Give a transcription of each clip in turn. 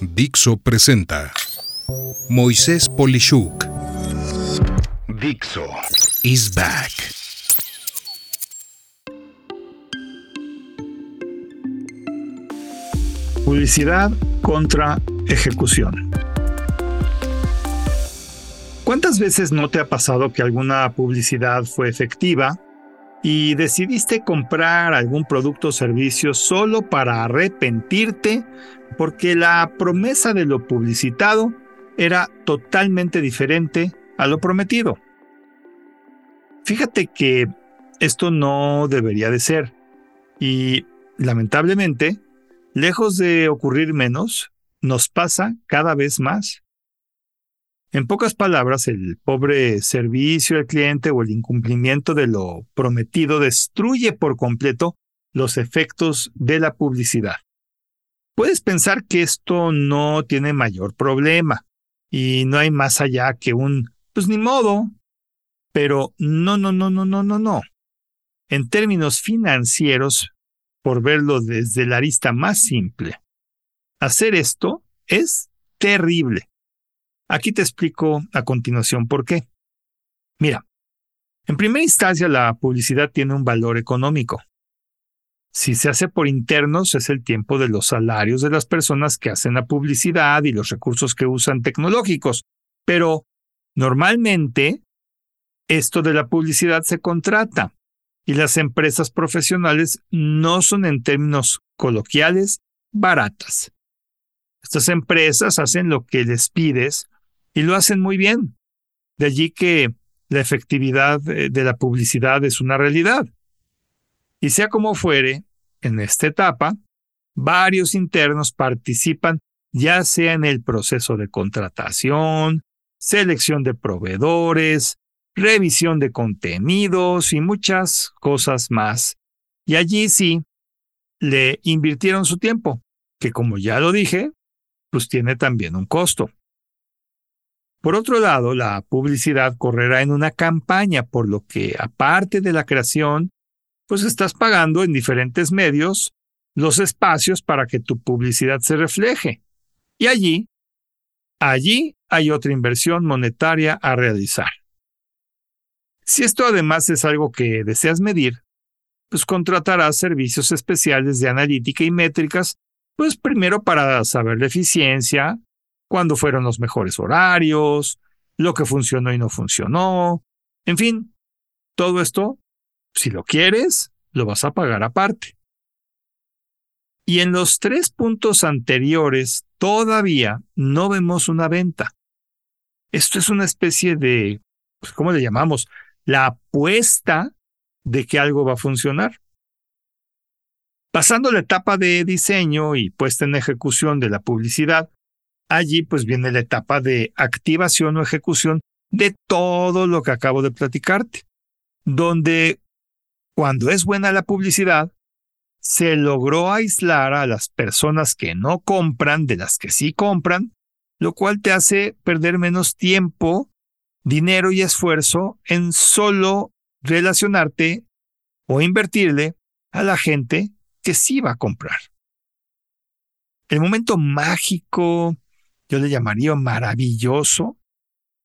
Dixo presenta Moisés Polishuk. Dixo is back. Publicidad contra ejecución. ¿Cuántas veces no te ha pasado que alguna publicidad fue efectiva y decidiste comprar algún producto o servicio solo para arrepentirte porque la promesa de lo publicitado era totalmente diferente a lo prometido. Fíjate que esto no debería de ser y lamentablemente, lejos de ocurrir menos, nos pasa cada vez más. En pocas palabras, el pobre servicio al cliente o el incumplimiento de lo prometido destruye por completo los efectos de la publicidad. Puedes pensar que esto no tiene mayor problema y no hay más allá que un, pues ni modo, pero no, no, no, no, no, no, no. En términos financieros, por verlo desde la arista más simple, hacer esto es terrible. Aquí te explico a continuación por qué. Mira, en primera instancia la publicidad tiene un valor económico. Si se hace por internos es el tiempo de los salarios de las personas que hacen la publicidad y los recursos que usan tecnológicos. Pero normalmente esto de la publicidad se contrata y las empresas profesionales no son en términos coloquiales baratas. Estas empresas hacen lo que les pides y lo hacen muy bien. De allí que la efectividad de la publicidad es una realidad. Y sea como fuere, en esta etapa, varios internos participan ya sea en el proceso de contratación, selección de proveedores, revisión de contenidos y muchas cosas más. Y allí sí, le invirtieron su tiempo, que como ya lo dije, pues tiene también un costo. Por otro lado, la publicidad correrá en una campaña, por lo que aparte de la creación, pues estás pagando en diferentes medios los espacios para que tu publicidad se refleje. Y allí, allí hay otra inversión monetaria a realizar. Si esto además es algo que deseas medir, pues contratarás servicios especiales de analítica y métricas, pues primero para saber la eficiencia, cuándo fueron los mejores horarios, lo que funcionó y no funcionó. En fin, todo esto, si lo quieres, lo vas a pagar aparte. Y en los tres puntos anteriores todavía no vemos una venta. Esto es una especie de, pues, ¿cómo le llamamos? La apuesta de que algo va a funcionar. Pasando la etapa de diseño y puesta en ejecución de la publicidad, allí pues viene la etapa de activación o ejecución de todo lo que acabo de platicarte, donde cuando es buena la publicidad, se logró aislar a las personas que no compran de las que sí compran, lo cual te hace perder menos tiempo, dinero y esfuerzo en solo relacionarte o invertirle a la gente que sí va a comprar. El momento mágico yo le llamaría maravilloso,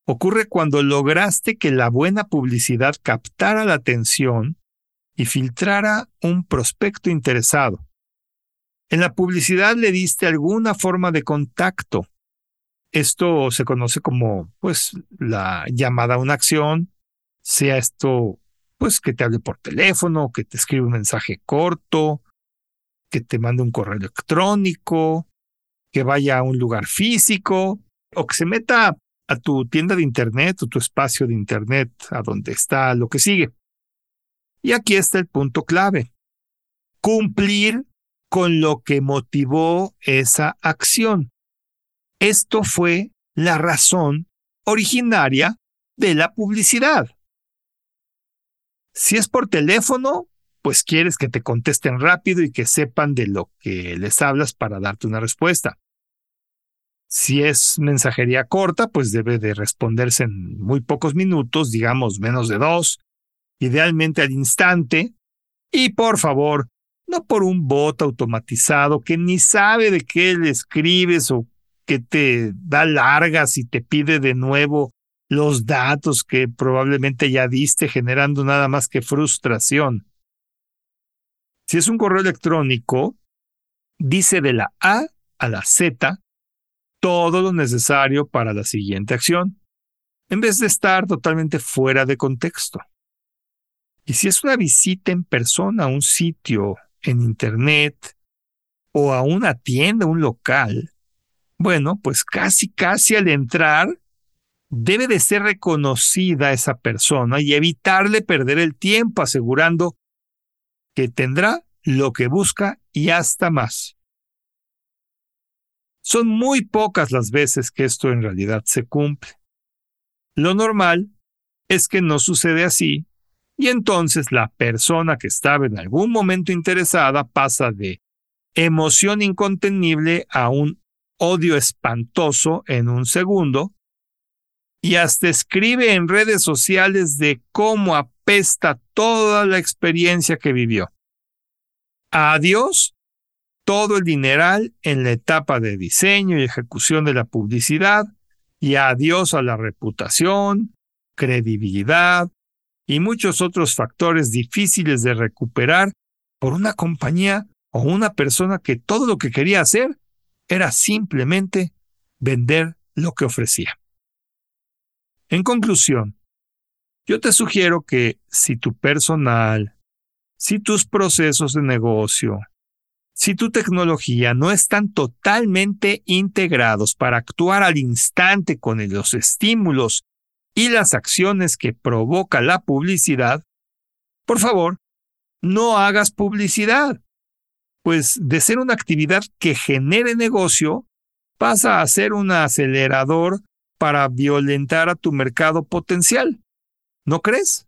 ocurre cuando lograste que la buena publicidad captara la atención y filtrara un prospecto interesado. En la publicidad le diste alguna forma de contacto. Esto se conoce como, pues, la llamada a una acción, sea esto, pues, que te hable por teléfono, que te escriba un mensaje corto, que te mande un correo electrónico, que vaya a un lugar físico o que se meta a tu tienda de Internet o tu espacio de Internet, a donde está lo que sigue. Y aquí está el punto clave. Cumplir con lo que motivó esa acción. Esto fue la razón originaria de la publicidad. Si es por teléfono, pues quieres que te contesten rápido y que sepan de lo que les hablas para darte una respuesta. Si es mensajería corta, pues debe de responderse en muy pocos minutos, digamos menos de dos, idealmente al instante. Y por favor, no por un bot automatizado que ni sabe de qué le escribes o que te da largas y te pide de nuevo los datos que probablemente ya diste generando nada más que frustración. Si es un correo electrónico, dice de la A a la Z todo lo necesario para la siguiente acción, en vez de estar totalmente fuera de contexto. Y si es una visita en persona a un sitio en Internet o a una tienda, un local, bueno, pues casi, casi al entrar debe de ser reconocida esa persona y evitarle perder el tiempo asegurando que tendrá lo que busca y hasta más. Son muy pocas las veces que esto en realidad se cumple. Lo normal es que no sucede así y entonces la persona que estaba en algún momento interesada pasa de emoción incontenible a un odio espantoso en un segundo y hasta escribe en redes sociales de cómo apesta toda la experiencia que vivió. Adiós todo el dineral en la etapa de diseño y ejecución de la publicidad y adiós a la reputación, credibilidad y muchos otros factores difíciles de recuperar por una compañía o una persona que todo lo que quería hacer era simplemente vender lo que ofrecía. En conclusión, yo te sugiero que si tu personal, si tus procesos de negocio, si tu tecnología no están totalmente integrados para actuar al instante con los estímulos y las acciones que provoca la publicidad, por favor, no hagas publicidad, pues de ser una actividad que genere negocio, pasa a ser un acelerador para violentar a tu mercado potencial. ¿No crees?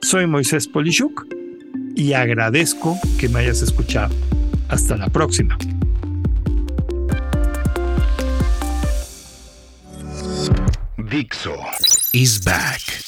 Soy Moisés Polishuk y agradezco que me hayas escuchado. Hasta la próxima. Dixo is back.